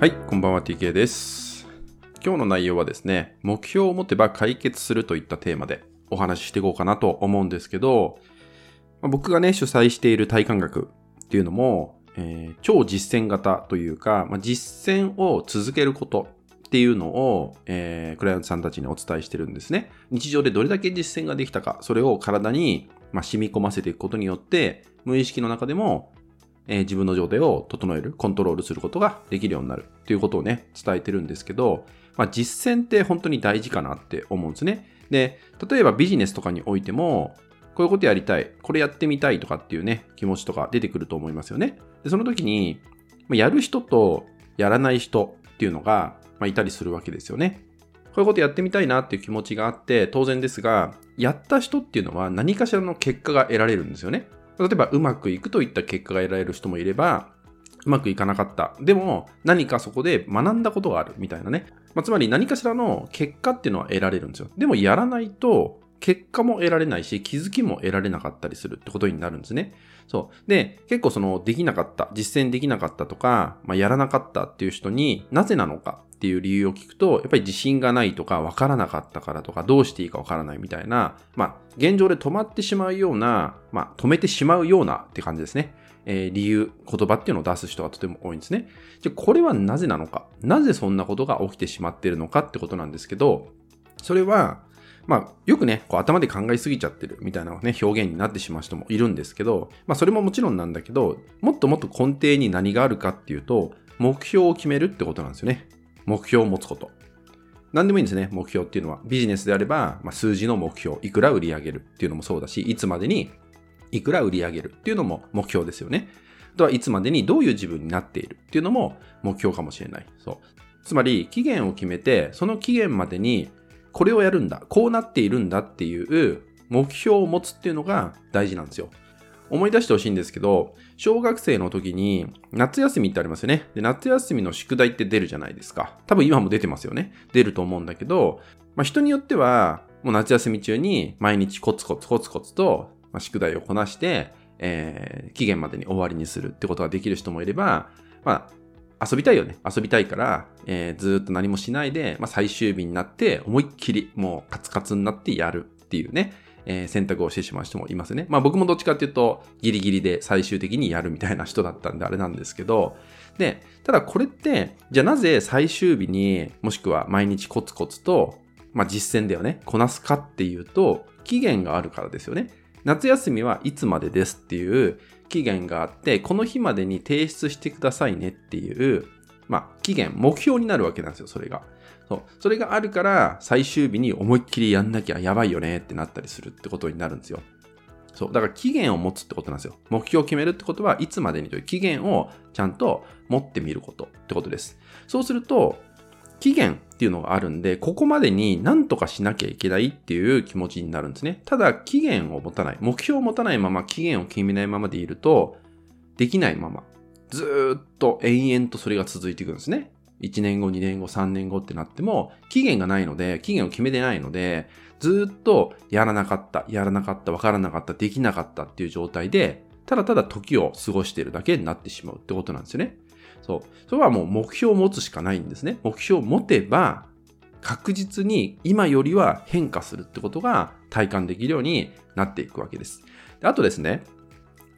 はい、こんばんは TK です。今日の内容はですね、目標を持てば解決するといったテーマでお話ししていこうかなと思うんですけど、ま僕がね、主催している体感学っていうのも、えー超実践型というか、まあ、実践を続けることっていうのを、えークライアントさんたちにお伝えしてるんですね。日常でどれだけ実践ができたか、それを体に、まあ、染み込ませていくことによって、無意識の中でもえー自分の状態を整える、コントロールすることができるようになるということをね、伝えてるんですけど、まあ、実践って本当に大事かなって思うんですね。で、例えばビジネスとかにおいても、こういうことやりたい、これやってみたいとかっていうね、気持ちとか出てくると思いますよね。で、その時に、やる人とやらない人っていうのが、まあ、いたりするわけですよね。こういうことやってみたいなっていう気持ちがあって当然ですが、やった人っていうのは何かしらの結果が得られるんですよね。例えばうまくいくといった結果が得られる人もいれば、うまくいかなかった。でも何かそこで学んだことがあるみたいなね。まあ、つまり何かしらの結果っていうのは得られるんですよ。でもやらないと結果も得られないし気づきも得られなかったりするってことになるんですね。そう。で、結構そのできなかった、実践できなかったとか、まあ、やらなかったっていう人になぜなのかっていう理由を聞くと、やっぱり自信がないとか、わからなかったからとか、どうしていいかわからないみたいな、まあ、現状で止まってしまうような、まあ、止めてしまうようなって感じですね。えー理由、言葉っていうのを出す人がとても多いんですね。じゃ、これはなぜなのか？なぜそんなことが起きてしまっているのかってことなんですけど、それは、まあ、よくね、こう頭で考えすぎちゃってるみたいな、ね、表現になってしまう人もいるんですけど、まあ、それももちろんなんだけど、もっともっと根底に何があるかっていうと、目標を決めるってことなんですよね。目標を持つこと。何でもいいんですね、目標っていうのは。ビジネスであれば、まあ、数字の目標、いくら売り上げるっていうのもそうだし、いつまでにいくら売り上げるっていうのも目標ですよね。あとはいつまでにどういう自分になっているっていうのも目標かもしれない。そう。つまり、期限を決めて、その期限までにこれをやるんだ、こうなっているんだっていう目標を持つっていうのが大事なんですよ。思い出してほしいんですけど、小学生の時に夏休みってありますよね。で、夏休みの宿題って出るじゃないですか。多分今も出てますよね。出ると思うんだけど、まあ、人によっては、もう夏休み中に毎日コツコツコツコツと、宿題をこなして、えー期限までに終わりにするってことができる人もいれば、まあ、遊びたいよね。遊びたいから、えーずっと何もしないで、まあ、最終日になって思いっきりもうカツカツになってやるっていうね、えー選択をしてしまう人もいますね。まあ僕もどっちかっていうとギリギリで最終的にやるみたいな人だったんであれなんですけど、で、ただこれって、じゃあなぜ最終日にもしくは毎日コツコツと、まあ実践だよね、こなすかっていうと、期限があるからですよね。夏休みはいつまでですっていう期限があって、この日までに提出してくださいねっていう、まあ、期限、目標になるわけなんですよ、それが。そう。それがあるから、最終日に思いっきりやんなきゃやばいよねってなったりするってことになるんですよ。そう。だから期限を持つってことなんですよ。目標を決めるってことは、いつまでにという期限をちゃんと持ってみることってことです。そうすると、期限っていうのがあるんで、ここまでに何とかしなきゃいけないっていう気持ちになるんですね。ただ、期限を持たない、目標を持たないまま期限を決めないままでいると、できないまま、ずっと延々とそれが続いていくんですね。1年後、2年後、3年後ってなっても、期限がないので、期限を決めてないので、ずっとやらなかった、やらなかった、わからなかった、できなかったっていう状態で、ただただ時を過ごしているだけになってしまうってことなんですよね。そう。それはもう目標を持つしかないんですね。目標を持てば、確実に今よりは変化するってことが体感できるようになっていくわけです。であとですね、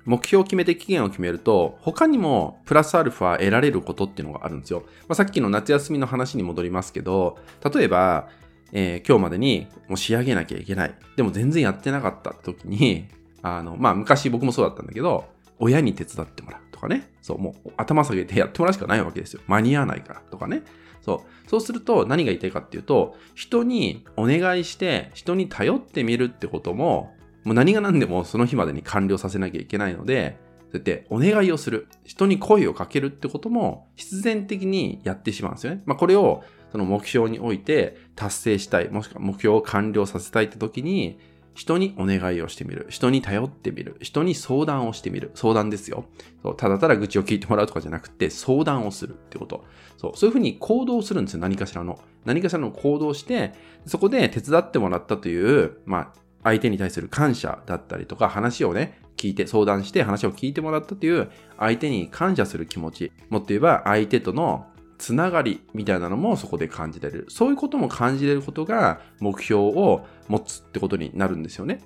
目標を決めて期限を決めると、他にもプラスアルファ得られることっていうのがあるんですよ。まあ、さっきの夏休みの話に戻りますけど、例えば、えー今日までにもう仕上げなきゃいけない。でも全然やってなかった時に、あの、まあ、昔僕もそうだったんだけど、親に手伝ってもらうとかね。そう、もう頭下げてやってもらうしかないわけですよ。間に合わないからとかね。そう。そうすると何が言いたいかっていうと、人にお願いして、人に頼ってみるってことも、もう何が何でもその日までに完了させなきゃいけないので、そうやってお願いをする。人に声をかけるってことも必然的にやってしまうんですよね。まあこれをその目標において達成したい、もしくは目標を完了させたいって時に、人にお願いをしてみる。人に頼ってみる。人に相談をしてみる。相談ですよ。そうただただ愚痴を聞いてもらうとかじゃなくて、相談をするってこと。そうそういうふうに行動するんですよ。何かしらの。何かしらの行動して、そこで手伝ってもらったという、まあ、相手に対する感謝だったりとか、話をね、聞いて、相談して話を聞いてもらったという、相手に感謝する気持ち。もっと言えば、相手とのつながりみたいなのもそこで感じられる。そういうことも感じれることが目標を持つってことになるんですよね。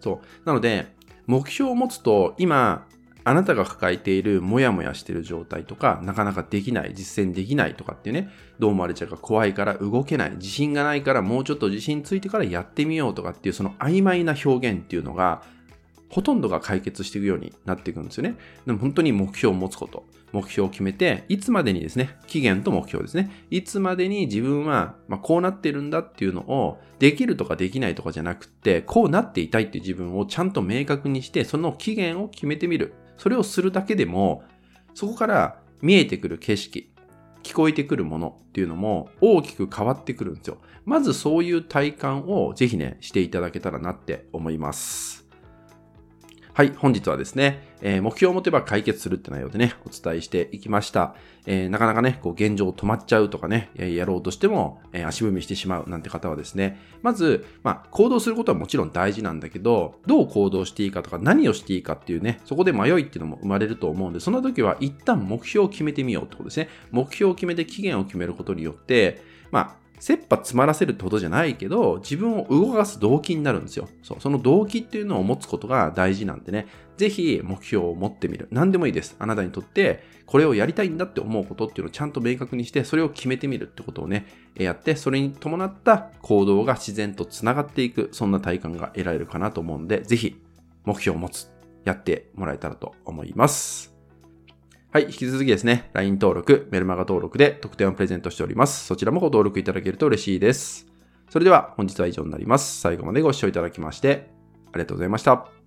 そう。なので、目標を持つと今、あなたが抱えているモヤモヤしている状態とか、なかなかできない、実践できないとかっていうね、どう思われちゃうか怖いから動けない、自信がないからもうちょっと自信ついてからやってみようとかっていうその曖昧な表現っていうのがほとんどが解決していくようになっていくんですよね。でも本当に目標を持つこと。目標を決めて、いつまでにですね、期限と目標ですね。いつまでに自分は、まあ、こうなってるんだっていうのを、できるとかできないとかじゃなくて、こうなっていたいっていう自分をちゃんと明確にして、その期限を決めてみる。それをするだけでも、そこから見えてくる景色、聞こえてくるものっていうのも大きく変わってくるんですよ。まずそういう体感をぜひね、していただけたらなって思います。はい、本日はですね、えー、目標を持てば解決するって内容でね、お伝えしていきました。えー、なかなかね、こう現状止まっちゃうとかね、やろうとしても、えー、足踏みしてしまうなんて方はですね、まず、まあ、行動することはもちろん大事なんだけど、どう行動していいかとか何をしていいかっていうね、そこで迷いっていうのも生まれると思うんで、その時は一旦目標を決めてみようってことですね。目標を決めて期限を決めることによって、まあ、切羽詰まらせるってことじゃないけど、自分を動かす動機になるんですよ。そう。その動機っていうのを持つことが大事なんでね。ぜひ目標を持ってみる。何でもいいです。あなたにとってこれをやりたいんだって思うことっていうのをちゃんと明確にして、それを決めてみるってことをね、やって、それに伴った行動が自然と繋がっていく、そんな体感が得られるかなと思うんで、ぜひ目標を持つ。やってもらえたらと思います。はい、引き続きですね、LINE 登録、メルマガ登録で特典をプレゼントしております。そちらもご登録いただけると嬉しいです。それでは本日は以上になります。最後までご視聴いただきましてありがとうございました。